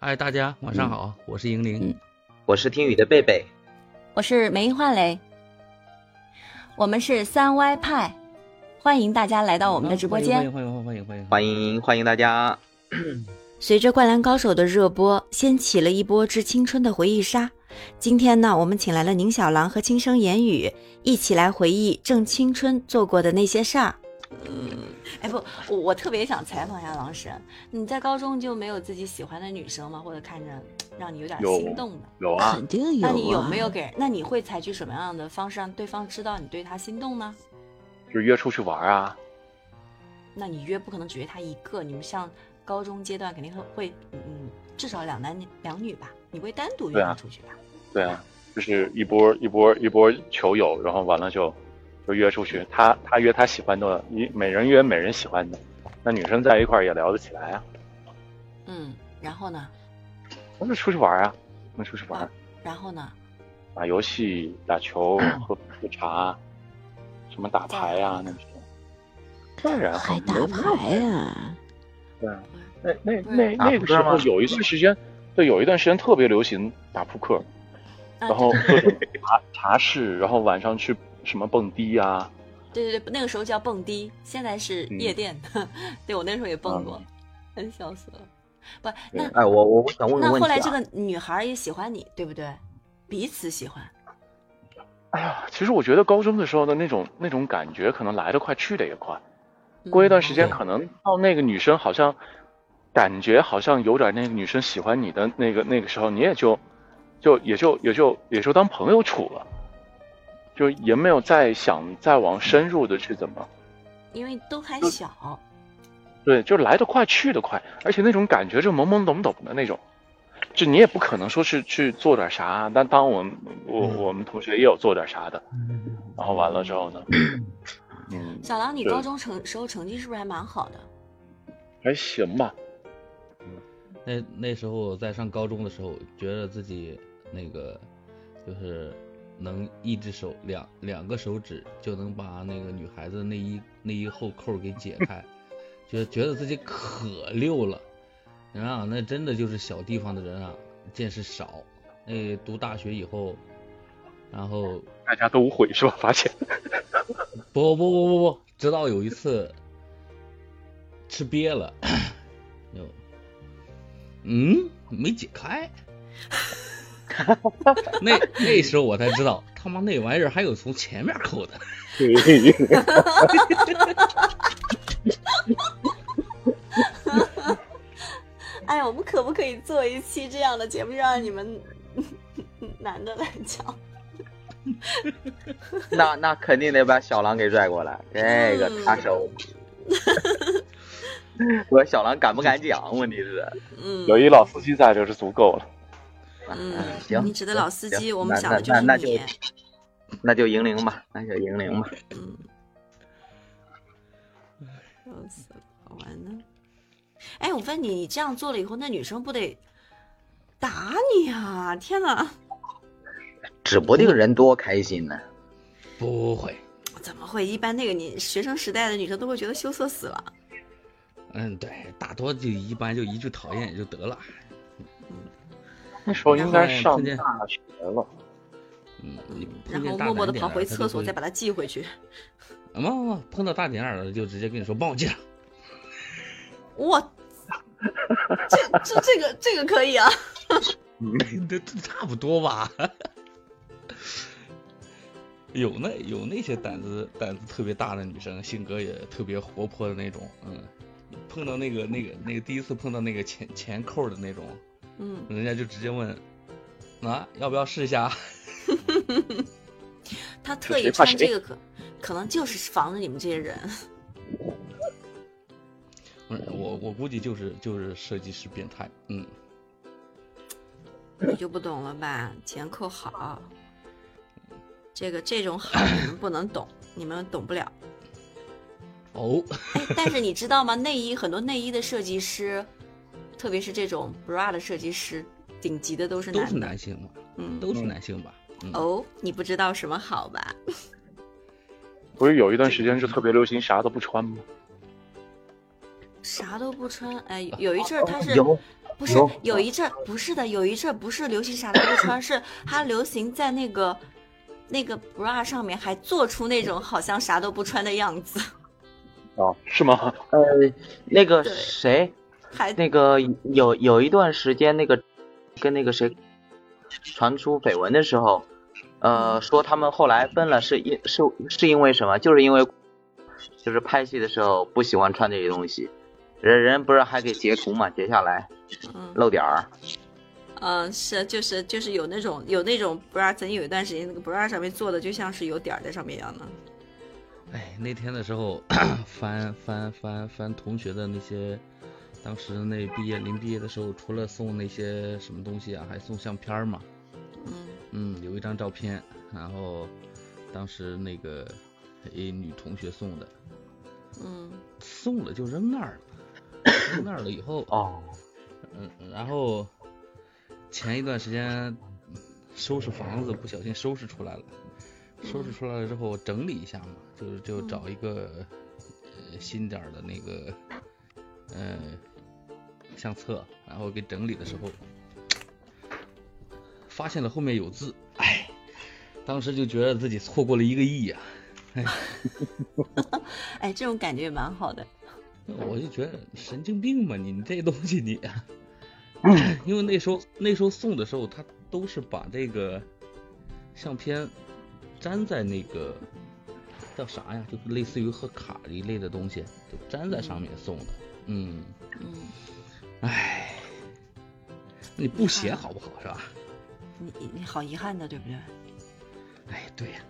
哎，大家晚上好，我是莹玲，我是听雨的贝贝，我是梅英焕雷，我们是三歪派，欢迎大家来到我们的直播间，欢迎欢迎欢迎欢迎欢迎欢迎大家。随着《灌篮高手》的热播，掀起了一波致青春的回忆杀。今天呢，我们请来了宁小郎和轻声言语，一起来回忆正青春做过的那些事儿。嗯，哎不，我我特别想采访一下郎神，你在高中就没有自己喜欢的女生吗？或者看着让你有点心动的？有啊，肯定有。那你有没有给？那你会采取什么样的方式让对方知道你对他心动呢？就是约出去玩啊。那你约不可能只约他一个，你们像。高中阶段肯定会会，嗯，至少两男两女吧？你会单独约他出去吧？对啊，就是一波一波一波球友，然后完了就就约出去。他他约他喜欢的，一每人约每人喜欢的，那女生在一块儿也聊得起来啊。嗯，然后呢？那就出去玩啊，那出去玩。然后呢？打游戏、打球、喝喝茶，什么打牌呀那些。当然还打牌呀？对啊。那那那那个时候有一段时间，对，有一段时间特别流行打扑克，然后 茶茶室，然后晚上去什么蹦迪呀？对对对，那个时候叫蹦迪，现在是夜店。对我那时候也蹦过，很 笑死了。不，那哎，我我我想问个问题那后来这个女孩也喜欢你，对不对？彼此喜欢。哎呀，其实我觉得高中的时候的那种那种感觉，可能来得快去得也快。过一段时间，可能到那个女生好像。感觉好像有点那个女生喜欢你的那个那个时候，你也就，就也就也就也就当朋友处了，就也没有再想再往深入的去怎么，因为都还小，对，就来得快去得快，而且那种感觉就懵懵懂懂的那种，就你也不可能说是去做点啥，但当我们我我们同学也有做点啥的，然后完了之后呢，嗯，小狼，你高中成时候成绩是不是还蛮好的？还行吧。那那时候在上高中的时候，觉得自己那个就是能一只手两两个手指就能把那个女孩子内衣内衣后扣给解开，觉觉得自己可溜了。啊，那真的就是小地方的人啊，见识少。那读大学以后，然后大家都会是吧？发现？不不不不不，直到有一次吃瘪了。嗯，没解开。那那时候我才知道，他妈那玩意儿还有从前面扣的。哎，我们可不可以做一期这样的节目，让你们 男的来讲？那那肯定得把小狼给拽过来，这个他手。我小狼敢不敢讲？问题是，嗯，有一老司机在，就是足够了。嗯，行，你指的老司机，我们想的就是你。那就银铃吧，那就银铃吧。嗯。笑死了，好玩呢。哎，我问你，你这样做了以后，那女生不得打你啊？天哪！指不定人多开心呢。不会。怎么会？一般那个你学生时代的女生都会觉得羞涩死了。嗯，对，大多就一般就一句讨厌也就得了。那时候应该上大学了。嗯，然后默默的跑回厕所，再把它寄回去。啊不不，碰到大点儿的就直接跟你说帮我寄上。我，这这这个这个可以啊。这差不多吧。有那有那些胆子胆子特别大的女生，性格也特别活泼的那种，嗯。碰到那个那个那个第一次碰到那个前前扣的那种，嗯，人家就直接问，啊，要不要试一下？他特意穿这个可可能就是防着你们这些人。不是我我估计就是就是设计师变态，嗯。你就不懂了吧？前扣好，这个这种好你们不能懂，你们懂不了。哦，但是你知道吗？内衣很多内衣的设计师，特别是这种 bra 的设计师，顶级的都是都是男性嘛，嗯，都是男性吧？哦，你不知道什么好吧？不是有一段时间是特别流行啥都不穿吗？啥都不穿，哎，有一阵儿他是有不是有有一阵儿不是的，有一阵儿不是流行啥都不穿，是它流行在那个那个 bra 上面还做出那种好像啥都不穿的样子，哦，是吗？呃，那个谁，还那个有有一段时间，那个跟那个谁传出绯闻的时候，呃，说他们后来分了是因是是因为什么？就是因为就是拍戏的时候不喜欢穿这些东西，人人不是还给截图嘛，截下来嗯露点儿。嗯是就是就是有那种有那种 bra，曾经有一段时间那个 bra 上面做的就像是有点儿在上面一样的，哎，那天的时候 翻翻翻翻同学的那些，当时那毕业临毕业的时候，除了送那些什么东西啊，还送相片儿嘛。嗯嗯，有一张照片，然后当时那个一女同学送的，嗯送了就扔那儿了，扔那儿了以后，哦，嗯，然后前一段时间收拾房子，不小心收拾出来了。收拾出来了之后整理一下嘛，就是就找一个呃新点儿的那个呃相册，然后给整理的时候，发现了后面有字，哎，当时就觉得自己错过了一个亿呀、哎，这种感觉也蛮好的。我就觉得神经病嘛，你你这东西你，因为那时候那时候送的时候，他都是把这个相片粘在那个叫啥呀，就是类似于贺卡一类的东西，就粘在上面送的。嗯，嗯，唉，你不写好不好是吧？你你你好遗憾的，对不对？哎，对呀、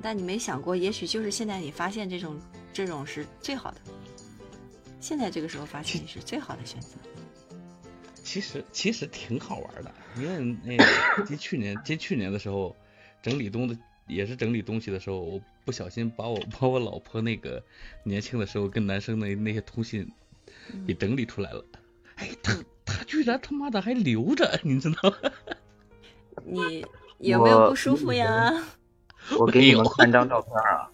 但你没想过，也许就是现在你发现这种这种是最好的，现在这个时候发现是最好的选择。其实其实挺好玩的，因为那 个接去年接去年的时候，整理东的也是整理东西的时候，我不小心把我把我老婆那个年轻的时候跟男生的那些通信给整理出来了。哎，他他居然他妈的还留着，你知道吗？你有没有不舒服呀？我给你们看张照片啊，